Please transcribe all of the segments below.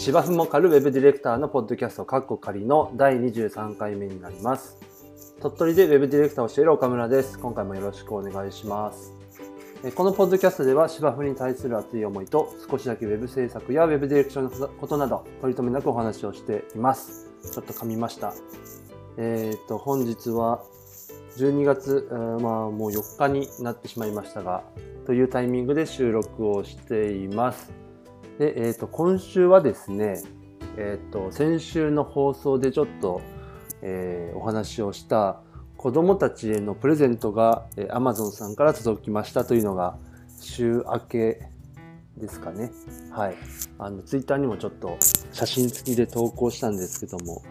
芝生も狩るウェブディレクターのポッドキャストカッコ仮の第23回目になります。鳥取でウェブディレクターをしている岡村です。今回もよろしくお願いします。このポッドキャストでは芝生に対する熱い思いと少しだけウェブ制作やウェブディレクションのことなど取り留めなくお話をしています。ちょっと噛みました。えっ、と、本日は12月、まあもう4日になってしまいましたが、というタイミングで収録をしています。で、えっ、と、今週はですね、えっ、と、先週の放送でちょっと、えーお話をした子供たちへのプレゼントが、えー Amazon さんから届きましたというのが週明けですかね。はい。あの、ツイッターにもちょっと写真付きで投稿したんですけども、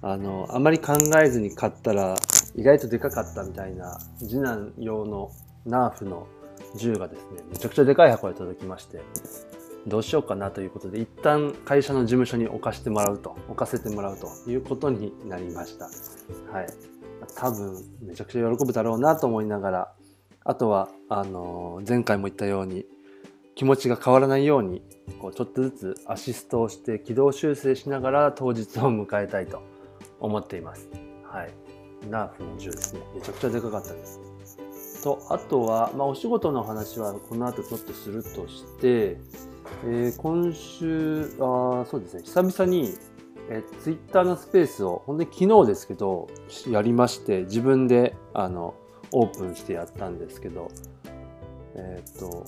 あの、あまり考えずに買ったら意外とでかかったみたいな次男用のナーフの銃がですね、めちゃくちゃでかい箱で届きまして、どうしようかなということで、一旦会社の事務所に置かせてもらうと、置かせてもらうということになりました。はい。多分、めちゃくちゃ喜ぶだろうなと思いながら、あとは、あの前回も言ったように、気持ちが変わらないように、こう、ちょっとずつアシストをして軌道修正しながら当日を迎えたいと思っています。はい。ナーフの銃ですね。めちゃくちゃでかかったです。と、あとは、まあ、お仕事の話はこの後ちょっとするとして、えー今週あそうですね。久々に、えー、ツイッターのスペースを本当に昨日ですけどやりまして自分であのオープンしてやったんですけどえっ、と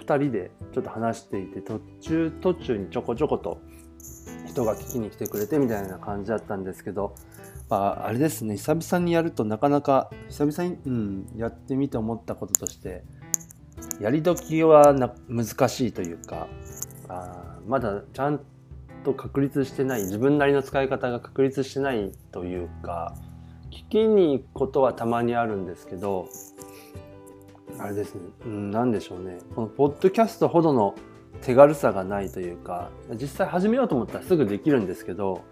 2人でちょっと話していて途中途中にちょこちょこと人が聞きに来てくれてみたいな感じだったんですけど、まあ、あれですね久々にやるとなかなか久々に、うん、やってみて思ったこととしてやり時はな難しいというかあまだちゃんと確立してない自分なりの使い方が確立してないというか聞きに行くことはたまにあるんですけどあれですね、うん、なんでしょうね。このポッドキャストほどの手軽さがないというか実際始めようと思ったらすぐできるんですけど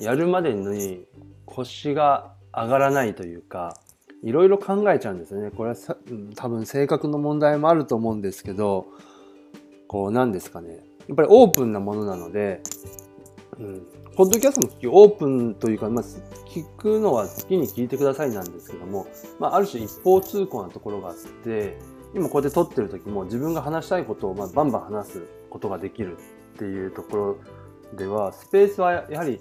やるまでに腰が上がらないというかいろいろ考えちゃうんですよね。これはさ多分性格の問題もあると思うんですけど、こうなんですかね。やっぱりオープンなものなので、うん、ポッドキャストもオープンというか、まあ、聞くのは好きに聞いてくださいなんですけども、まあ、ある種一方通行なところがあって、今こうやって撮ってる時も自分が話したいことをまあバンバン話すことができるっていうところでは、スペースはやはり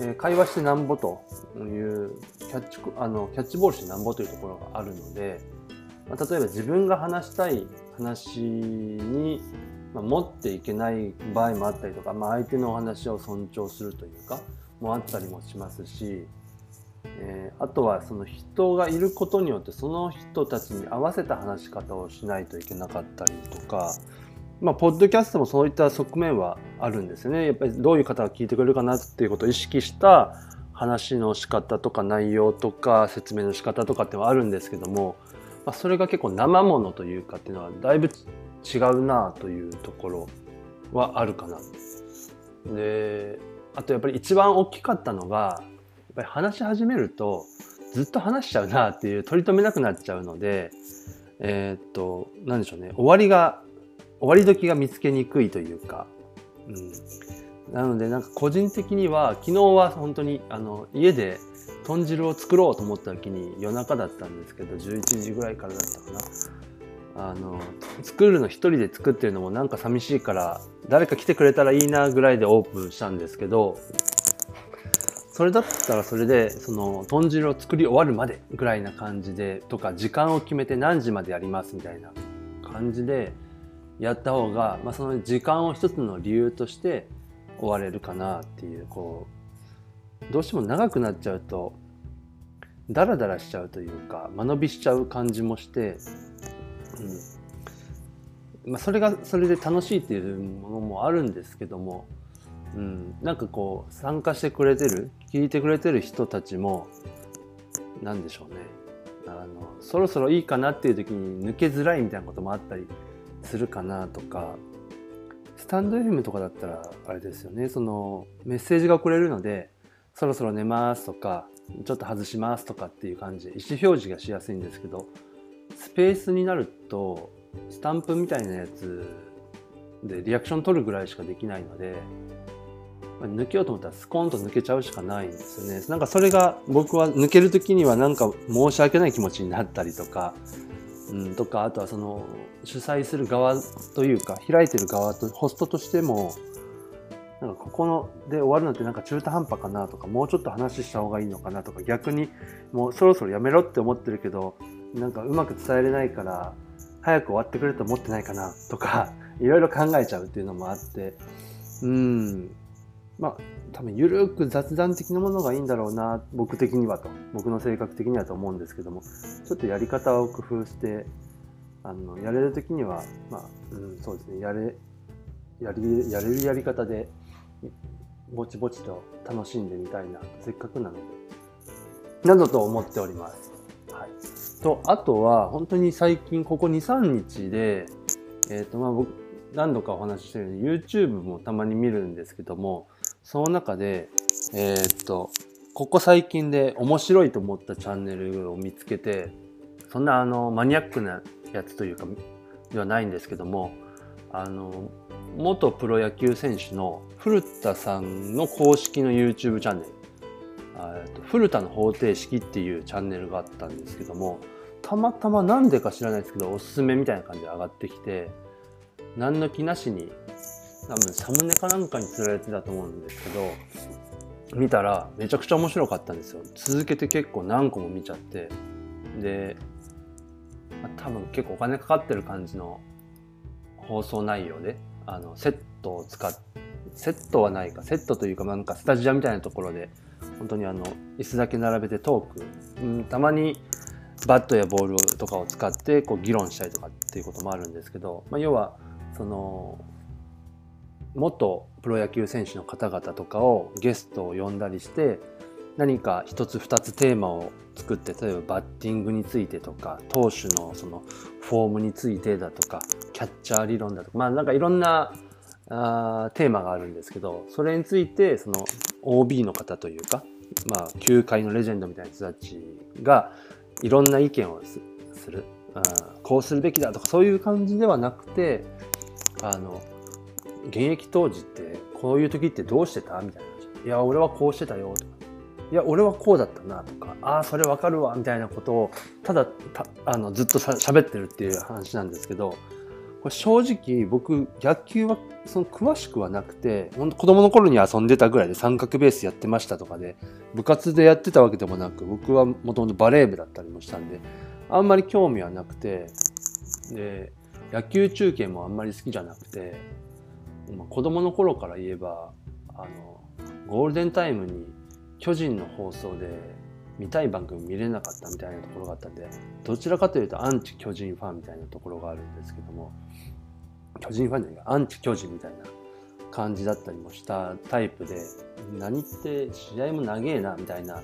え会話してなんぼというキャッチあのキャッチボールしてなんぼというところがあるので、まあ、例えば自分が話したい話に、まあ、持っていけない場合もあったりとか、まあ、相手のお話を尊重するというかもあったりもしますし、えーあとはその人がいることによってその人たちに合わせた話し方をしないといけなかったりとか、まあ、ポッドキャストもそういった側面はあるんですね。やっぱりどういう方が聞いてくれるかなっていうことを意識した話の仕方とか内容とか説明の仕方とかってはあるんですけども、まあ、それが結構生ものというかっていうのはだいぶ違うなというところはあるかな。で、あとやっぱり一番大きかったのが、やっぱり話し始めるとずっと話しちゃうなっていう取り留めなくなっちゃうので、えーっと、なんでしょうね、終わりが終わり時が見つけにくいというか、うん、なのでなんか個人的には昨日は本当にあの家で豚汁を作ろうと思った時に夜中だったんですけど11時ぐらいからだったかな。あの作るの一人で作ってるのもなんか寂しいから誰か来てくれたらいいなぐらいでオープンしたんですけどそれだったらそれでその豚汁を作り終わるまでぐらいな感じでとか時間を決めて何時までやりますみたいな感じでやった方が、まあ、その時間を一つの理由として終われるかなっていうこうどうしても長くなっちゃうとダラダラしちゃうというか間延びしちゃう感じもして、うん。まあ、それがそれで楽しいっていうものもあるんですけども、うん、なんかこう参加してくれてる聞いてくれてる人たちも何でしょうね。あのそろそろいいかなっていう時に抜けづらいみたいなこともあったりするかなとかスタンド FM とかだったらあれですよねそのメッセージが送れるのでそろそろ寝ますとかちょっと外しますとかっていう感じ意思表示がしやすいんですけどスペースになるとスタンプみたいなやつでリアクション取るぐらいしかできないので抜けようと思ったらスコーンと抜けちゃうしかないんですよね。なんかそれが僕は抜ける時にはなんか申し訳ない気持ちになったりとか、うん、とかあとはその主催する側というか開いてる側とホストとしてもなんかここので終わるのってなんか中途半端かなとかもうちょっと話した方がいいのかなとか逆にもうそろそろやめろって思ってるけどなんかうまく伝えれないから早く終わってくれると思ってないかなとかいろいろ考えちゃうっていうのもあってうん。まあ多分ゆるく雑談的なものがいいんだろうな僕的にはと。僕の性格的にはと思うんですけども。ちょっとやり方を工夫してあのやれる時にはまあ、うん、そうですね。やれやりやれるやり方でぼちぼちと楽しんでみたいなせっかくなので。などと思っております。はい、とあとは本当に最近ここ23日で、えーとまあ、僕何度かお話ししてるように YouTube もたまに見るんですけどもその中で、えー、っと、ここ最近で面白いと思ったチャンネルを見つけて、そんなあのマニアックなやつというか、ではないんですけども、あの、元プロ野球選手の古田さんの公式の YouTube チャンネル、えっと古田の方程式っていうチャンネルがあったんですけども、たまたまなんでか知らないですけど、おすすめみたいな感じで上がってきて、何の気なしに多分サムネかなんかに釣られてたと思うんですけど見たらめちゃくちゃ面白かったんですよ。続けて結構何個も見ちゃって。で、まあ、多分結構お金かかってる感じの放送内容であのセットを使ってセットはないか。セットというかなんかスタジオみたいなところで本当にあの椅子だけ並べてトーク、うん、たまにバットやボールとかを使ってこう議論したりとかっていうこともあるんですけど、まあ、要はその元プロ野球選手の方々とかをゲストを呼んだりして何か一つ二つテーマを作って例えばバッティングについてとか投手のそのフォームについてだとかキャッチャー理論だとかまあなんかいろんなあテーマがあるんですけどそれについてその OB の方というかまあ球界のレジェンドみたいな人たちがいろんな意見をする、うん、こうするべきだとかそういう感じではなくてあの現役当時ってこういう時ってどうしてた？みたいな話。いや、俺はこうしてたよとか。いや、俺はこうだったなとか、ああ、それわかるわみたいなことを、ただたあのずっとしゃ喋ってるっていう話なんですけど、これ正直僕野球はその詳しくはなくて、本当子供の頃に遊んでたぐらいで三角ベースやってましたとかで、部活でやってたわけでもなく、僕はもともとバレー部だったりもしたんで、あんまり興味はなくて、で、野球中継もあんまり好きじゃなくて、子供の頃から言えばあのゴールデンタイムに巨人の放送で見たい番組見れなかったみたいなところがあったんでどちらかというとアンチ巨人ファンみたいなところがあるんですけども巨人ファンじゃないかアンチ巨人みたいな感じだったりもしたタイプで何って試合も長えなみたいなと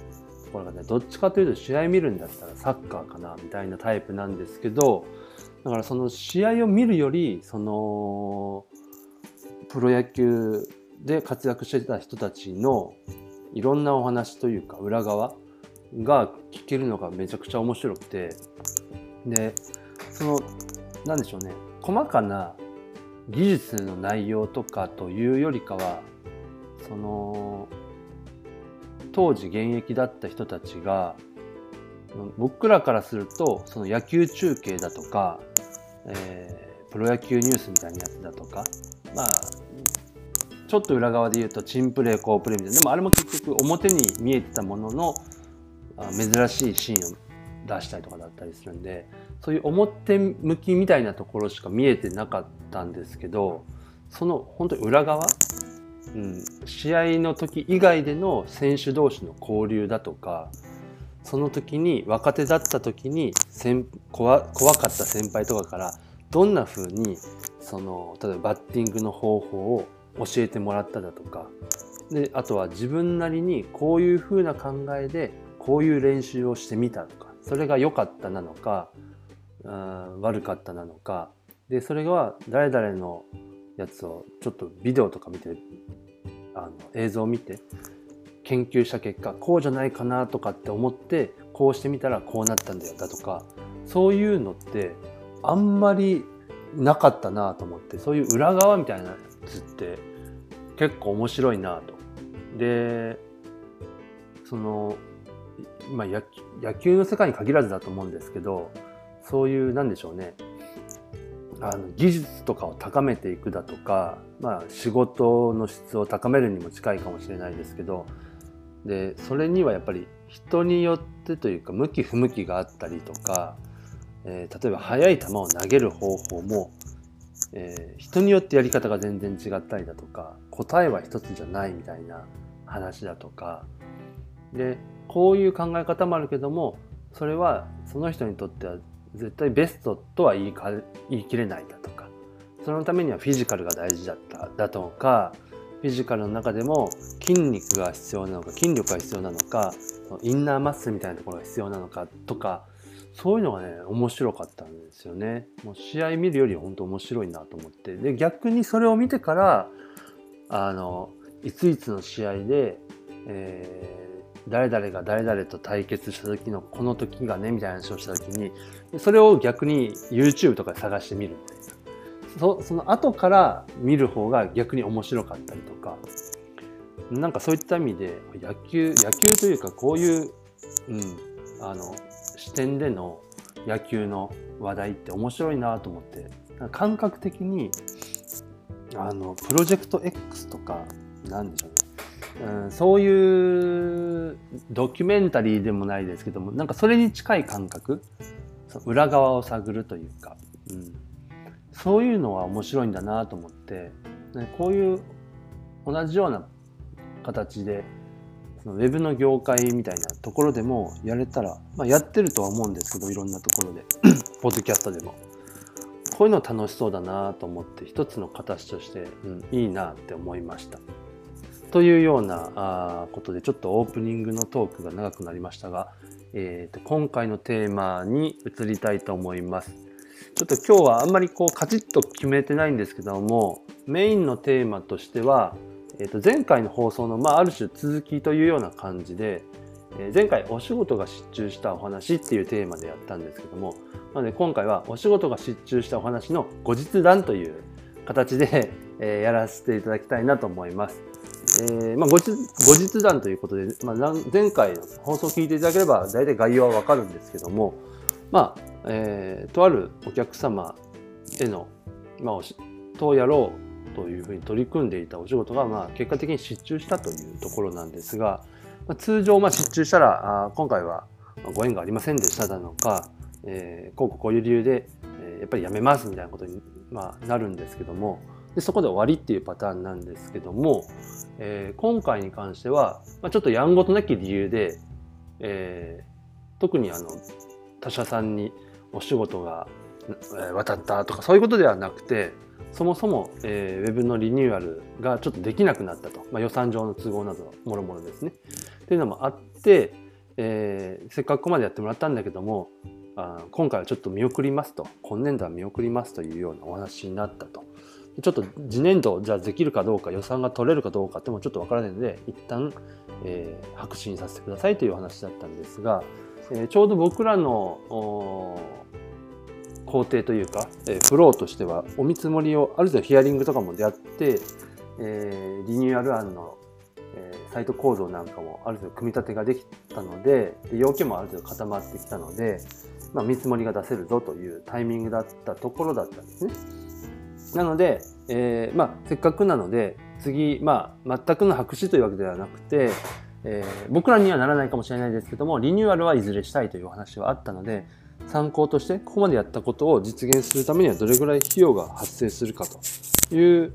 ころがねどっちかというと試合見るんだったらサッカーかなみたいなタイプなんですけどだからその試合を見るよりそのプロ野球で活躍してた人たちのいろんなお話というか裏側が聞けるのがめちゃくちゃ面白くて。でその何でしょうね。細かな技術の内容とかというよりかはその当時現役だった人たちが僕らからするとその野球中継だとか、えー、プロ野球ニュースみたいなやつだとかまあちょっと裏側で言うとチンプレー好プレーみたいな。でもあれも結局表に見えてたものの珍しいシーンを出したりとかだったりするんでそういう表向きみたいなところしか見えてなかったんですけどその本当に裏側、うん、試合の時以外での選手同士の交流だとかその時に若手だった時に怖怖かった先輩とかからどんな風にその例えばバッティングの方法を教えてもらっただとか。であとは自分なりにこういうふうな考えでこういう練習をしてみたとか。それが良かったなのか悪かったなのか。でそれが誰々のやつをちょっとビデオとか見てあの映像を見て研究した結果こうじゃないかなとかって思ってこうしてみたらこうなったんだよだとか。そういうのってあんまりなかったなと思って。そういう裏側みたいなって結構面白いなと。でその、まあ、野野球の世界に限らずだと思うんですけどそういうなんでしょうねあの技術とかを高めていくだとか、まあ、仕事の質を高めるにも近いかもしれないですけどでそれにはやっぱり人によってというか向き不向きがあったりとか、えー、例えば速い球を投げる方法も、えー、人によってやり方が全然違ったりだとか答えは一つじゃないみたいな話だとか。でこういう考え方もあるけどもそれはその人にとっては絶対ベストとは言いか言い切れないだとか。そのためにはフィジカルが大事だっただとかフィジカルの中でも筋肉が必要なのか筋力が必要なのかインナーマッスルみたいなところが必要なのかとかそういうのがね面白かったんですよね。もう試合見るより本当面白いなと思って。で逆にそれを見てからあのいついつの試合で、えー、誰々が誰々と対決した時のこの時がねみたいな話をした時にそれを逆に YouTube とかで探してみるみたいな。そその後から見る方が逆に面白かったりとか。なんかそういった意味で野球野球というかこういう、うん、あの視点での野球の話題って面白いなと思って感覚的にあのプロジェクト X とかなんでしょうね、うん、そういうドキュメンタリーでもないですけどもなんかそれに近い感覚。裏側を探るというか、うん、そういうのは面白いんだなと思ってこういう同じような形でそのウェブの業界みたいなところでもやれたら、まあ、やってるとは思うんですけどいろんなところで ポッドキャストでもこういうの楽しそうだなと思って一つの形として、うん、いいなって思いました。というようなあことでちょっとオープニングのトークが長くなりましたが、えーと、今回のテーマに移りたいと思います。ちょっと今日はあんまりこうカチッと決めてないんですけどもメインのテーマとしては、えー、と前回の放送の、まあ、ある種続きというような感じで、えー、前回お仕事が失注したお話っていうテーマでやったんですけどもなので今回はお仕事が失注したお話の後日談という形で、えー、やらせていただきたいなと思います。えーまあ、後日後日談ということで、まあ、前回の放送を聞いていただければ大体概要はわかるんですけども、まあえー、とあるお客様への、まあ、おしとやろうというふうに取り組んでいたお仕事が、まあ、結果的に失注したというところなんですが、まあ、通常、まあ、失注したらあ今回はご縁がありませんでしたなのか、えー、こうこういう理由で、えー、やっぱりやめますみたいなことに、まあ、なるんですけどもでそこで終わりっていうパターンなんですけども、えー、今回に関しては、まあ、ちょっとやんごとなき理由で、えー、特にあの他社さんにお仕事が渡ったとかそういうことではなくてそもそも、えー、ウェブのリニューアルがちょっとできなくなったと、まあ、予算上の都合などもろもろですね。っていうのもあって、えー、せっかくここまでやってもらったんだけどもあ今回はちょっと見送りますと今年度は見送りますというようなお話になったと。ちょっと次年度じゃあできるかどうか予算が取れるかどうかってもちょっとわからないので一旦、えー、白紙にさせてくださいというお話だったんですが、えー、ちょうど僕らの工程というか、え、フローとしてはお見積もりをある程度ヒアリングとかもであって、え、リニューアル案の、え、サイト構造なんかもある程度組み立てができたので要件もある程度固まってきたので、まあ、見積もりが出せるぞというタイミングだったところだったんですね。なので、えーまあ、せっかくなので次、まあ、全くの白紙というわけではなくて、えー、僕らにはならないかもしれないですけどもリニューアルはいずれしたいというお話はあったので参考としてここまでやったことを実現するためにはどれぐらい費用が発生するかという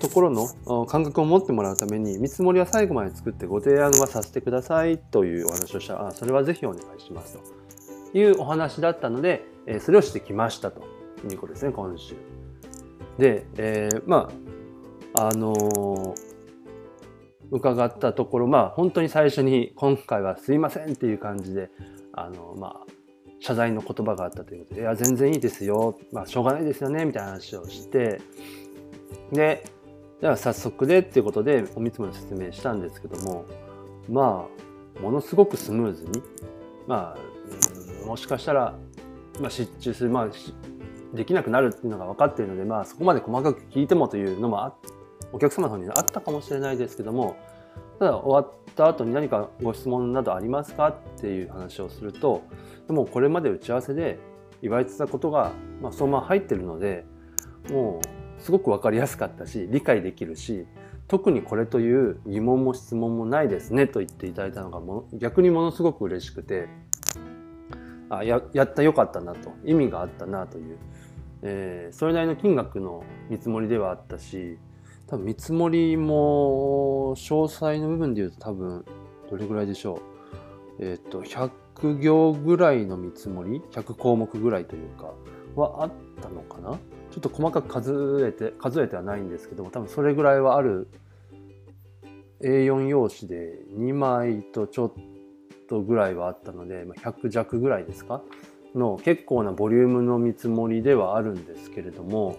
ところの感覚を持ってもらうために見積もりは最後まで作ってご提案はさせてくださいというお話をしたあそれはぜひお願いしますというお話だったのでそれをしてきましたということですね今週。で、えー、まああのー、伺ったところまあ本当に最初に今回はすいませんっていう感じであのまあ謝罪の言葉があったということで、いや、全然いいですよ。まあ、しょうがないですよね、みたいな話をして、で、じゃあ早速でっていうことでお見積もり説明したんですけども、まあ、ものすごくスムーズに、まあ、もしかしたら、まあ、失注する、まあ、できなくなるっていうのが分かっているので、まあ、そこまで細かく聞いてもというのもお客様の方にあったかもしれないですけどもただ終わった後に何かご質問などありますかっていう話をするとでもこれまで打ち合わせで言われてたことが、まあ、そのまま入ってるのでもうすごく分かりやすかったし理解できるし特にこれという疑問も質問もないですねと言っていただいたのがも逆にものすごく嬉しくてあややったよかったなと意味があったなという、えー、それなりの金額の見積もりではあったし多分見積もりも詳細の部分で言うと多分どれぐらいでしょう。えっ、ー、と100行ぐらいの見積もり？100項目ぐらいというかはあったのかな？ちょっと細かく数えて数えてはないんですけども多分それぐらいはある A4 用紙で2枚とちょっとぐらいはあったので100弱ぐらいですか？の結構なボリュームの見積もりではあるんですけれども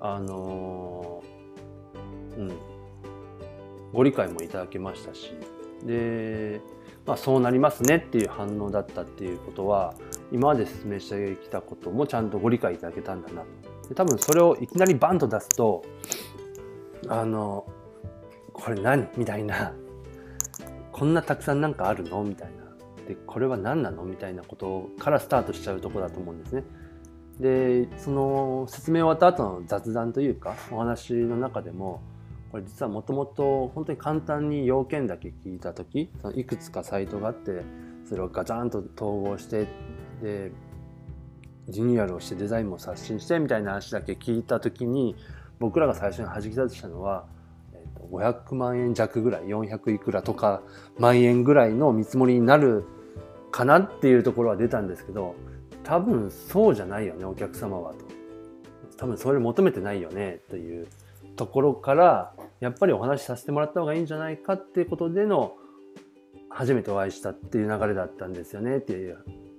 あのー、うん。ご理解もいただけましたし。で、まあ、そうなりますねっていう反応だったっていうことは今まで説明してきたこともちゃんとご理解いただけたんだな。で多分それをいきなりバンと出すとあのこれ何？みたいな。こんなたくさんなんかあるの？みたいな。でこれは何なの？みたいなことからスタートしちゃうとこだと思うんですね。でその説明終わった後の雑談というかお話の中でもこれ実はもともと本当に簡単に要件だけ聞いた時そのいくつかサイトがあってそれをガチャンと統合してでリニューアルをしてデザインも刷新してみたいな話だけ聞いた時に僕らが最初に弾き出したのは、えー、と500万円弱ぐらい400いくらとか万円ぐらいの見積もりになるかなっていうところは出たんですけど多分そうじゃないよねお客様はと。多分それ求めてないよねというところからやっぱりお話しさせてもらった方がいいんじゃないかっていうことでの初めてお会いしたっていう流れだったんですよねっていう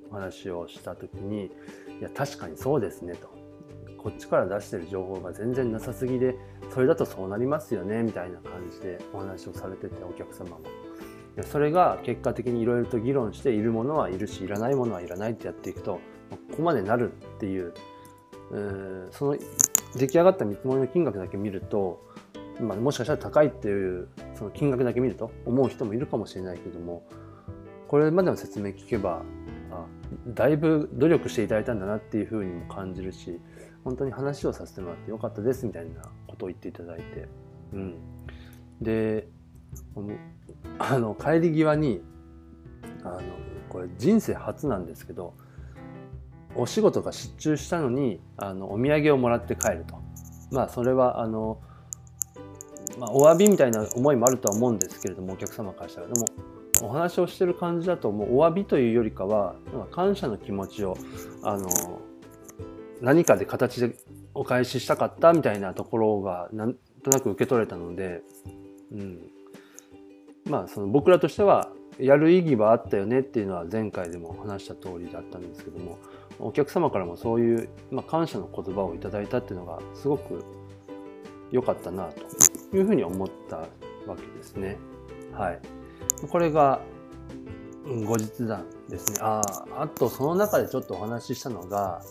お話をした時にいや確かにそうですねとこっちから出してる情報が全然なさすぎでそれだとそうなりますよねみたいな感じでお話をされててお客様も。それが結果的にいろいろと議論しているものはいるしいらないものはいらないってやっていくとここまでなるっていうその出来上がった見積もりの金額だけ見ると、まあ、もしかしたら高いっていうその金額だけ見ると思う人もいるかもしれないけどもこれまでの説明聞けばあだいぶ努力していただいたんだなっていうふうにも感じるし本当に話をさせてもらってよかったですみたいなことを言っていただいて、うん、で あの帰り際にあのこれ人生初なんですけどお仕事が出注したのにあのお土産をもらって帰ると。まあそれはあの、まあ、お詫びみたいな思いもあるとは思うんですけれどもお客様からしたら。でもお話をしてる感じだともうお詫びというよりかは感謝の気持ちをあの何かで形でお返ししたかったみたいなところがなんとなく受け取れたので、うん、まあその僕らとしてはやる意義はあったよねっていうのは前回でも話した通りだったんですけどもお客様からもそういう、まあ、感謝の言葉をいただいたっていうのがすごく良かったなというふうに思ったわけですね。はい、これが後日談ですね。ああとその中でちょっとお話ししたのが、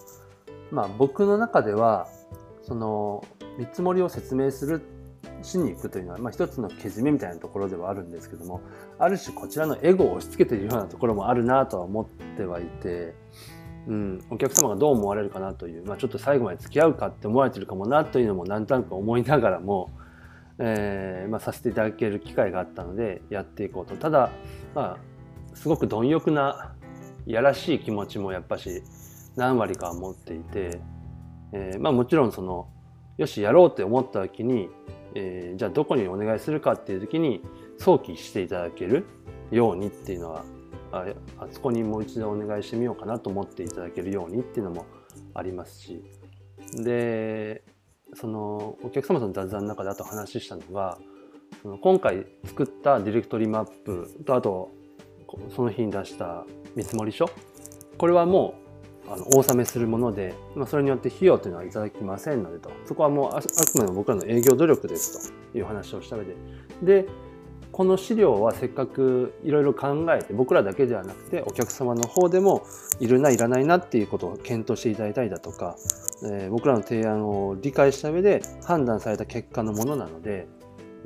まあ、僕の中ではその見積もりを説明するしに行くというのは、まあ、一つのけじめみたいなところではあるんですけどもある種こちらのエゴを押し付けているようなところもあるなとは思ってはいてうん、お客様がどう思われるかなという、まあ、ちょっと最後まで付き合うかって思われてるかもなというのもなんとなく思いながらも、えーまあ、させていただける機会があったのでやっていこうと。ただ、まあ、すごく貪欲ないやらしい気持ちもやっぱし何割かは持っていて、えーまあ、もちろんそのよしやろうって思った時に、えー、じゃあどこにお願いするかっていう時に想起していただけるようにっていうのはああそこにもう一度お願いしてみようかなと思っていただけるようにっていうのもありますし。でそのお客様との雑談の中であと話したのがその今回作ったディレクトリマップとあとその日に出した見積書これはもうあのお納めするもので、まあ、それによって費用というのはいただきませんのでとそこはもうあくまでも僕らの営業努力ですという話をした上で。でこの資料はせっかくいろいろ考えて僕らだけではなくてお客様の方でもいるないらないなっていうことを検討していただいたりだとか、えー、僕らの提案を理解した上で判断された結果のものなので、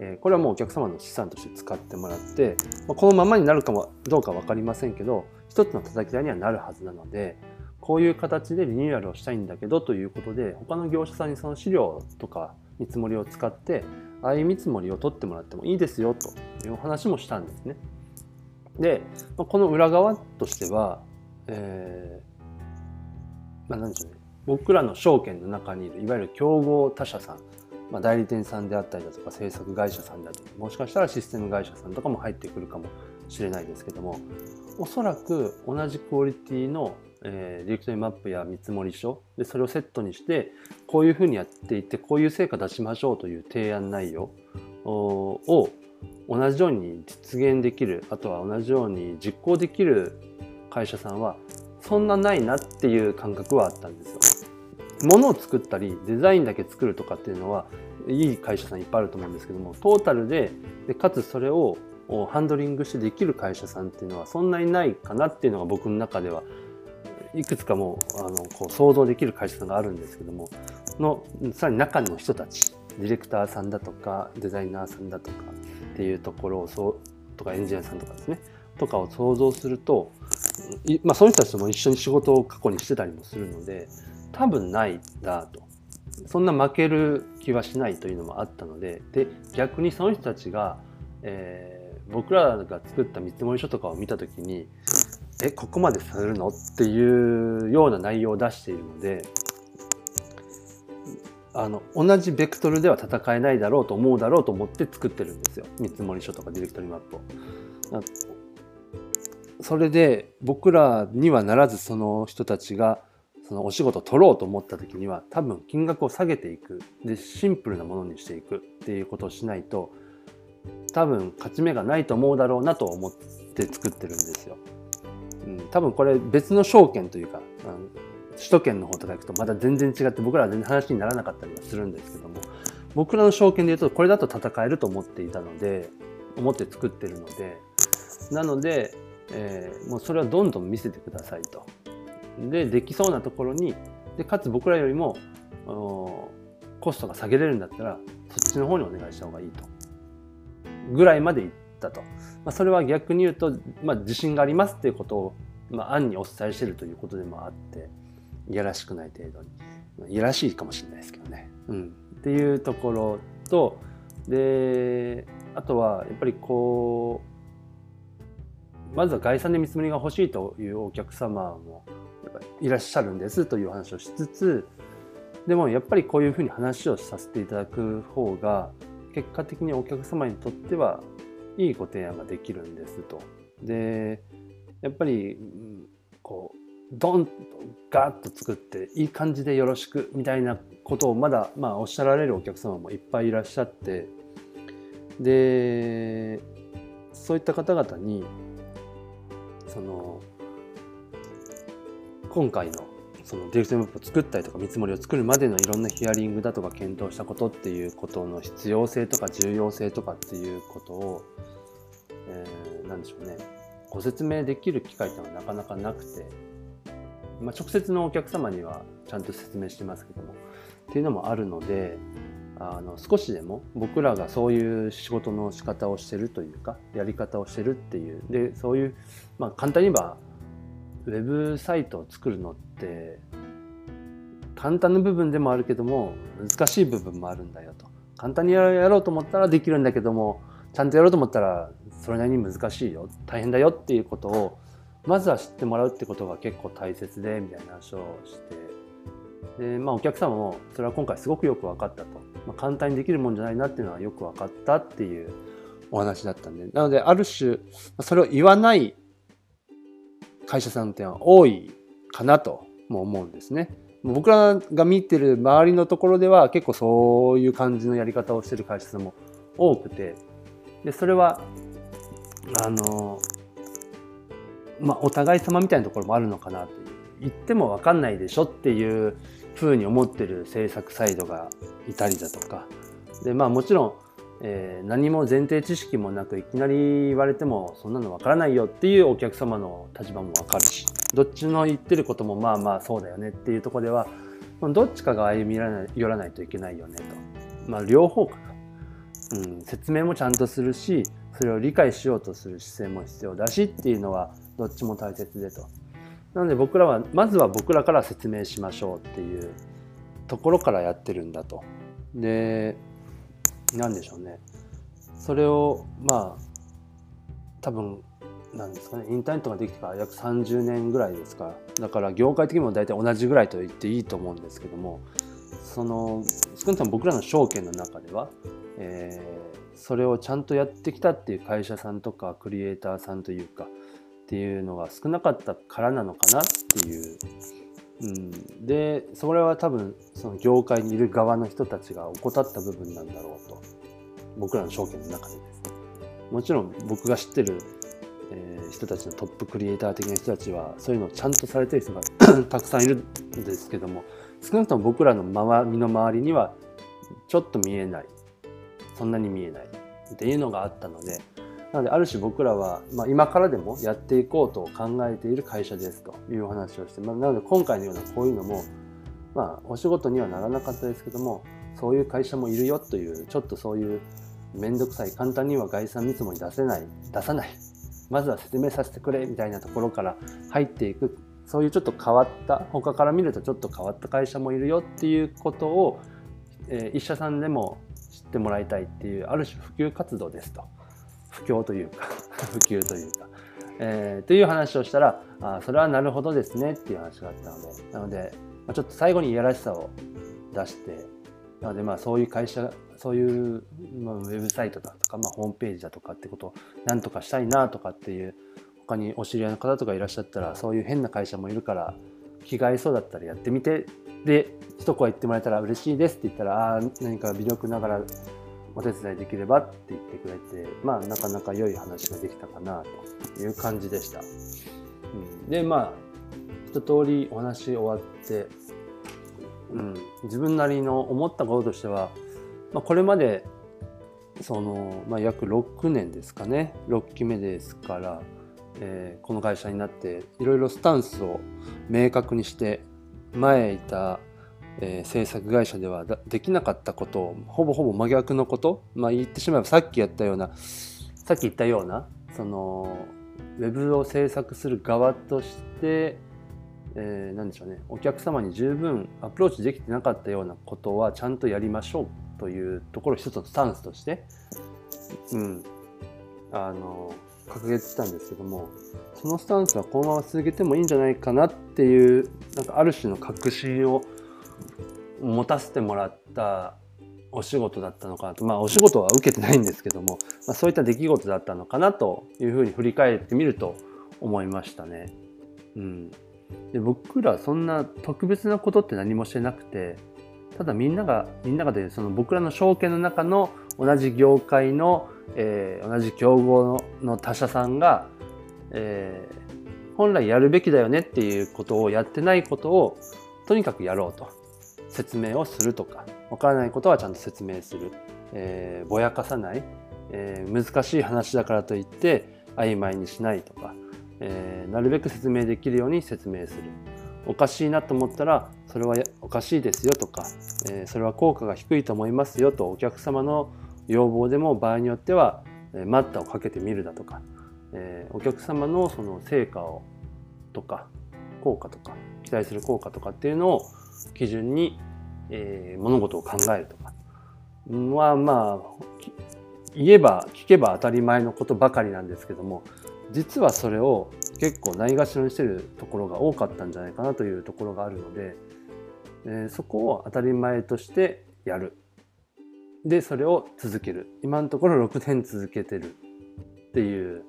えー、これはもうお客様の資産として使ってもらって、まあ、このままになるかもどうか分かりませんけど一つの叩き台にはなるはずなのでこういう形でリニューアルをしたいんだけどということで他の業者さんにその資料とか見積もりを使ってああいう見積もりを取ってもらってもいいですよという話もしたんですね。でこの裏側としては、えー、まあ、何でしょうね僕らの証券の中にいるいわゆる競合他社さん、まあ、代理店さんであったりだとか制作会社さんであったりもしかしたらシステム会社さんとかも入ってくるかもしれないですけどもおそらく同じクオリティのえ、ディレクトリマップや見積書。でそれをセットにしてこういうふうにやっていってこういう成果出しましょうという提案内容。を同じように実現できる。あとは同じように実行できる会社さんはそんなないなっていう感覚はあったんですよ。物を作ったりデザインだけ作るとかっていうのはいい会社さんいっぱいあると思うんですけどもトータルででかつそれをハンドリングしてできる会社さんっていうのはそんなにないかなっていうのが僕の中ではいくつかもあのこう想像できる会社さんがあるんですけどものさらに中の人たちディレクターさんだとかデザイナーさんだとかっていうところをそうとかエンジニアさんとかですね。とかを想像すると、まあ、その人たちとも一緒に仕事を過去にしてたりもするので多分ないだと。そんな負ける気はしないというのもあったのでで逆にその人たちが、えー、僕らが作った見積書とかを見た時にえここまでするの？っていうような内容を出しているのであの同じベクトルでは戦えないだろうと思うだろうと思って作ってるんですよ。見積書とかディレクトリマップを。それで僕らにはならずその人たちがそのお仕事を取ろうと思った時には多分金額を下げていく。でシンプルなものにしていくっていうことをしないと多分勝ち目がないと思うだろうなと思って作ってるんですよ。うん、多分これ別の証券というか、うん、首都圏の方とか行くとまた全然違って僕らは全然話にならなかったりはするんですけども僕らの証券で言うとこれだと戦えると思っていたので思って作ってるのでなので、えー、もうそれはどんどん見せてくださいと。でできそうなところにでかつ僕らよりもコストが下げれるんだったらそっちの方にお願いした方がいいとぐらいまで言ったと。まあ、それは逆に言うと、まあ、自信がありますっていうことを、まあ、案にお伝えしてるということでもあっていやらしくない程度に、ま、いやらしいかもしれないですけどね。うん、っていうところとであとはやっぱりこうまずは概算で見積もりが欲しいというお客様もやっぱいらっしゃるんですという話をしつつでもやっぱりこういうふうに話をさせていただく方が結果的にお客様にとってはいいご提案ができるんですと。でやっぱりこうドンとガッと作っていい感じでよろしくみたいなことをまだまあおっしゃられるお客様もいっぱいいらっしゃってでそういった方々にその今回のそのディレクトリマップを作ったりとか見積もりを作るまでのいろんなヒアリングだとか検討したことっていうことの必要性とか重要性とかっていうことを、えー、何でしょうね。ご説明できる機会っていうのはなかなかなくて、まあ、直接のお客様にはちゃんと説明してますけどもっていうのもあるのであの少しでも僕らがそういう仕事の仕方をしてるというかやり方をしてるっていうでそういう、まあ、簡単に言えばウェブサイトを作るのって簡単な部分でもあるけども難しい部分もあるんだよと。簡単にやろうと思ったらできるんだけどもちゃんとやろうと思ったらそれなりに難しいよ。大変だよっていうことをまずは知ってもらうってことが結構大切でみたいな話をして。で、まあ、お客様もそれは今回すごくよく分かったと、まあ、簡単にできるもんじゃないなっていうのはよく分かったっていうお話だったんで。なのである種それを言わない会社さんっては多いかなとも思うんですね。僕らが見てる周りのところでは結構そういう感じのやり方をしてる会社さんも多くてでそれはあのまあお互い様みたいなところもあるのかなという言っても分かんないでしょっていうふうに思ってる制作サイドがいたりだとかでまあもちろんえー、何も前提知識もなくいきなり言われてもそんなのわからないよっていうお客様の立場もわかるしどっちの言ってることもまあまあそうだよねっていうとこではどっちかが歩み寄らないといけないよねと。まあ両方かな。うん、説明もちゃんとするしそれを理解しようとする姿勢も必要だしっていうのはどっちも大切でと。なので僕らはまずは僕らから説明しましょうっていうところからやってるんだと。で何でしょうね。それをまあ多分なんですかね。インターネットができてから約30年ぐらいですか。だから業界的にも大体同じぐらいと言っていいと思うんですけどもその少なくとも僕らの証券の中では、えー、それをちゃんとやってきたっていう会社さんとかクリエイターさんというかっていうのが少なかったからなのかなっていう。うん、でそれは多分その業界にいる側の人たちが怠った部分なんだろうと僕らの証券の中でですもちろん僕が知ってるえー、人たちのトップクリエイター的な人たちはそういうのをちゃんとされてる人が たくさんいるんですけども少なくとも僕らの身の回りにはちょっと見えないそんなに見えないっていうのがあったのでなのである種僕らは、まあ、今からでもやっていこうと考えている会社ですというお話をして、まあ、なので今回のようなこういうのもまあお仕事にはならなかったですけどもそういう会社もいるよというちょっとそういう面倒くさい簡単には概算見積もり出せない出さない。まずは説明させてくれみたいなところから入っていく。そういうちょっと変わった他から見るとちょっと変わった会社もいるよっていうことを、えー、医者さんでも知ってもらいたいっていうある種普及活動ですと。布教というか 普及というか、えー、という話をしたらあそれはなるほどですねっていう話があったので。なので、まあ、ちょっと最後にいやらしさを出してなのでまあそういう会社そういう、まあ、ウェブサイトだとか、まあ、ホームページだとかってことをなんとかしたいなとかっていう他にお知り合いの方とかいらっしゃったらそういう変な会社もいるから気が合いそうだったらやってみてで一声言ってもらえたら嬉しいですって言ったらあ何か微力ながらお手伝いできればって言ってくれてまあなかなか良い話ができたかなという感じでした。うん、でまあ一通りお話終わって、うん、自分なりの思ったこととしてはまあ、これまでその、まあ、約6年ですかね。6期目ですから、えー、この会社になっていろいろスタンスを明確にして前いた、えー、制作会社ではできなかったことをほぼほぼ真逆のこと、まあ、言ってしまえばさっきやったようなさっき言ったようなそのウェブを制作する側として、えー、何でしょうね。お客様に十分アプローチできてなかったようなことはちゃんとやりましょう。というところを一つのスタンスとして、うん、あの掲げてたんですけども。そのスタンスはこのまま続けてもいいんじゃないかなっていうなんかある種の確信を持たせてもらったお仕事だったのかなと。まあお仕事は受けてないんですけども、まあ、そういった出来事だったのかなというふうに振り返ってみると思いましたね。うん、で僕らそんな特別なことって何もしてなくてただみんながみんながでその僕らの証券の中の同じ業界の、えー、同じ競合の他社さんが、えー、本来やるべきだよねっていうことをやってないことをとにかくやろうと。説明をするとかわからないことはちゃんと説明する、えー、ぼやかさない、え、難しい話だからといって曖昧にしないとか、えー、なるべく説明できるように説明する。おかしいなと思ったらそれはおかしいですよとか、えー、それは効果が低いと思いますよとお客様の要望でも場合によっては、えー、待ったをかけてみるだとか、えー、お客様のその成果をとか効果とか期待する効果とかっていうのを基準に、えー、物事を考えるとか。はまあ言えば聞けば当たり前のことばかりなんですけども実はそれを結構ないがしろにしてるところが多かったんじゃないかなというところがあるので、えー、そこを当たり前としてやる。でそれを続ける。今のところ6年続けてるっていう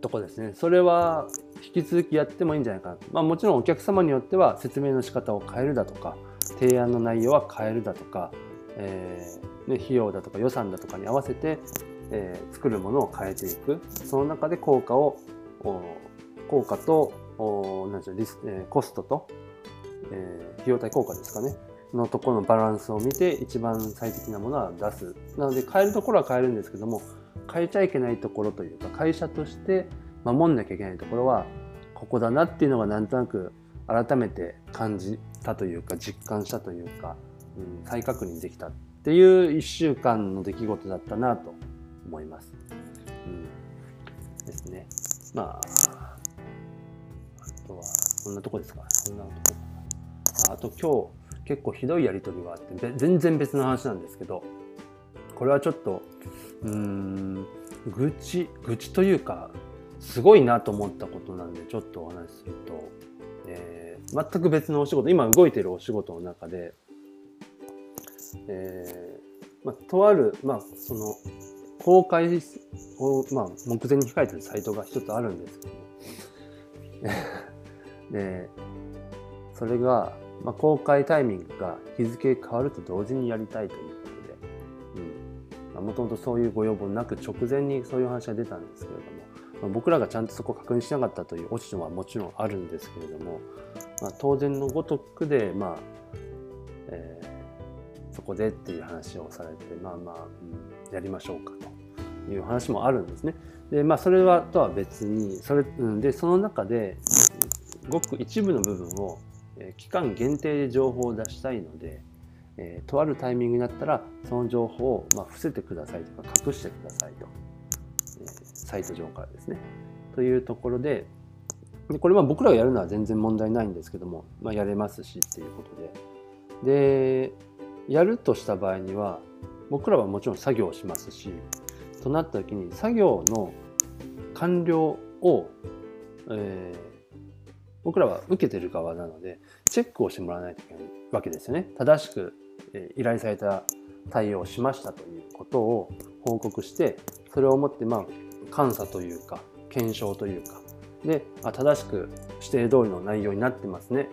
とこですね。それは引き続きやってもいいんじゃないかな。まあもちろんお客様によっては説明の仕方を変えるだとか提案の内容は変えるだとか、えーね、費用だとか予算だとかに合わせて、えー、作るものを変えていく。その中で効果を効果と何でしょうリス、えー、コストと、えー、費用対効果ですかね。のところのバランスを見て一番最適なものは出す。なので変えるところは変えるんですけども変えちゃいけないところというか会社として守んなきゃいけないところはここだなっていうのがなんとなく改めて感じたというか実感したというか、うん、再確認できたっていう1週間の出来事だったなと思います。うん、ですね。まああとはこんなとこですかそんなとこあと今日結構ひどいやり取りがあって全然別の話なんですけどこれはちょっとうーん愚痴愚痴というかすごいなと思ったことなんでちょっとお話しすると、えー、全く別のお仕事今動いてるお仕事の中で、えーまあ、とある、まあ、その公開を、まあ、目前に控えてるサイトが一つあるんですけど。でそれが、まあ、公開タイミングが日付変わると同時にやりたいということで。もともとそういうご要望なく直前にそういう話が出たんですけれども、まあ、僕らがちゃんとそこを確認しなかったという落ち度はもちろんあるんですけれども、まあ、当然のごとくで、まあえー、そこでっていう話をされてまあまあ、うん、やりましょうかという話もあるんですね。でまあそれはとは別にそれ、うん、でその中でごく一部の部分を、え期間限定で情報を出したいので、えとあるタイミングになったらその情報を、まあ伏せてくださいとか隠してくださいと、えサイト上からですね。というところででこれは僕らがやるのは全然問題ないんですけども、まあ、やれますしっていうことででやるとした場合には僕らはもちろん作業をしますしとなった時に作業の完了を、えー、僕らは受けてる側なのでチェックをしてもらわないといけないわけですよね。正しくえ依頼された対応をしましたということを報告してそれをもってまあ監査というか検証というかであ正しく指定通りの内容になってますね。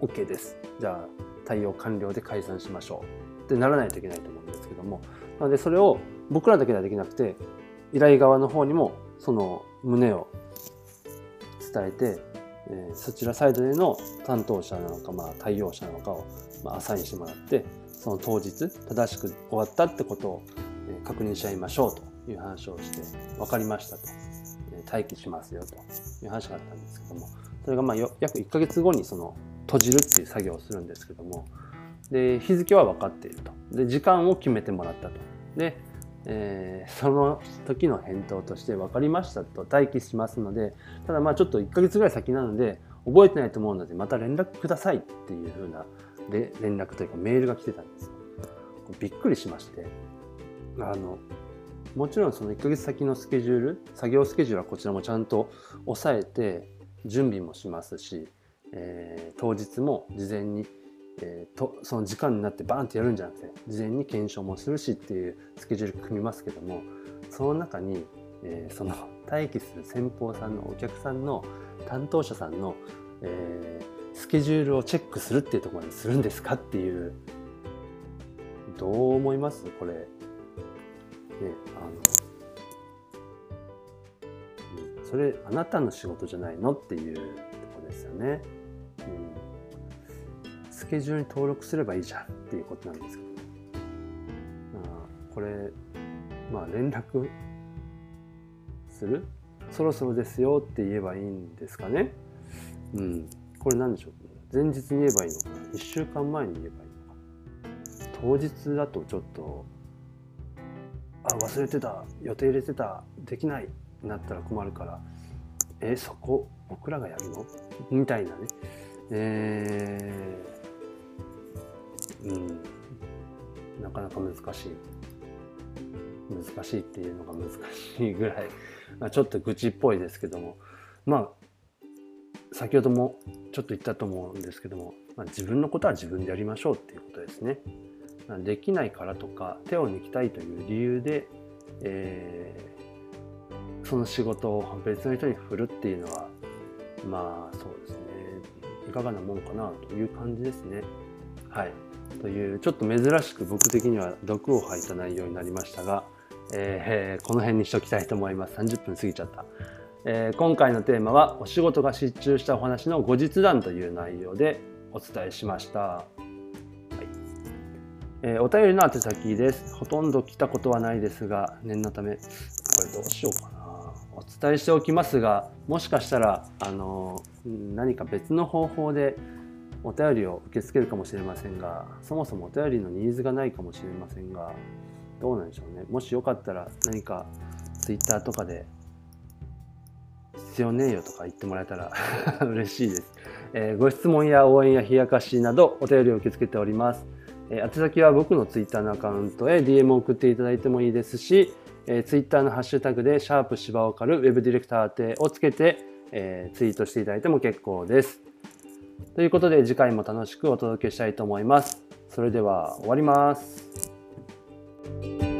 OK です。じゃあ対応完了で解散しましょう。ってならないといけないと思うんですけども。なのでそれを僕らだけではできなくて依頼側の方にもその旨を伝えてえー、そちらサイドでの担当者なのか、まあ、対応者なのかを、まあ、アサインしてもらってその当日正しく終わったってことを、え、確認し合いましょうという話をして分かりましたと、えー、待機しますよという話があったんですけども。それがまあ約1ヶ月後にその閉じるっていう作業をするんですけども。で日付は分かっていると。で時間を決めてもらったと。でえー、その時の返答として分かりましたと。待機しますのでただまあちょっと1ヶ月ぐらい先なので覚えてないと思うのでまた連絡くださいっていう風な連絡というかメールが来てたんです。びっくりしまして。あのもちろんその1ヶ月先のスケジュール作業スケジュールはこちらもちゃんと押さえて準備もしますし、えー、当日も事前にえー、とその時間になってバーンってやるんじゃなくて事前に検証もするしっていうスケジュール組みますけどもその中に、えー、その待機する先方さんのお客さんの担当者さんの、えー、スケジュールをチェックするっていうところにするんですかっていうどう思います？これ。ね、あのそれあなたの仕事じゃないの？っていうとこですよね。スケジュールに登録すればいいじゃんっていうことなんですけど、まあ、これまあ連絡するそろそろですよって言えばいいんですかねうんこれ何でしょう前日に言えばいいのかな1週間前に言えばいいのか当日だとちょっとあ忘れてた予定入れてたできないなったら困るからえそこ僕らがやるのみたいなねえーうん、なかなか難しい難しいっていうのが難しいぐらい、まあ、ちょっと愚痴っぽいですけどもまあ先ほどもちょっと言ったと思うんですけども、まあ、自分のことは自分でやりましょうっていうことですね。できないからとか手を抜きたいという理由で、えー、その仕事を別の人に振るっていうのはまあそうですねいかがなもんかなという感じですね。はい。というちょっと珍しく僕的には毒を吐いた内容になりましたが、えー、この辺にしときたいと思います30分過ぎちゃった、えー、今回のテーマはお仕事が失注したお話の後日談という内容でお伝えしました、はいえー、お便りの宛先です。ほとんど来たことはないですが、念のため、これどうしようかな。お伝えしておきますが、もしかしたら、あの何か別の方法でお便りを受け付けるかもしれませんが、そもそもお便りのニーズがないかもしれませんが、どうなんでしょうね。もしよかったら何か Twitter とかで必要ねえよとか言ってもらえたら 嬉しいです。えー、ご質問や応援や冷やかしなどお便りを受け付けております。えー、宛先は僕の Twitter のアカウントへ DM を送っていただいてもいいですし、えー、Twitter のハッシュタグでシャープ芝をかる Web ディレクター宛てをつけて、えー、ツイートしていただいても結構です。ということで次回も楽しくお届けしたいと思います。それでは終わります。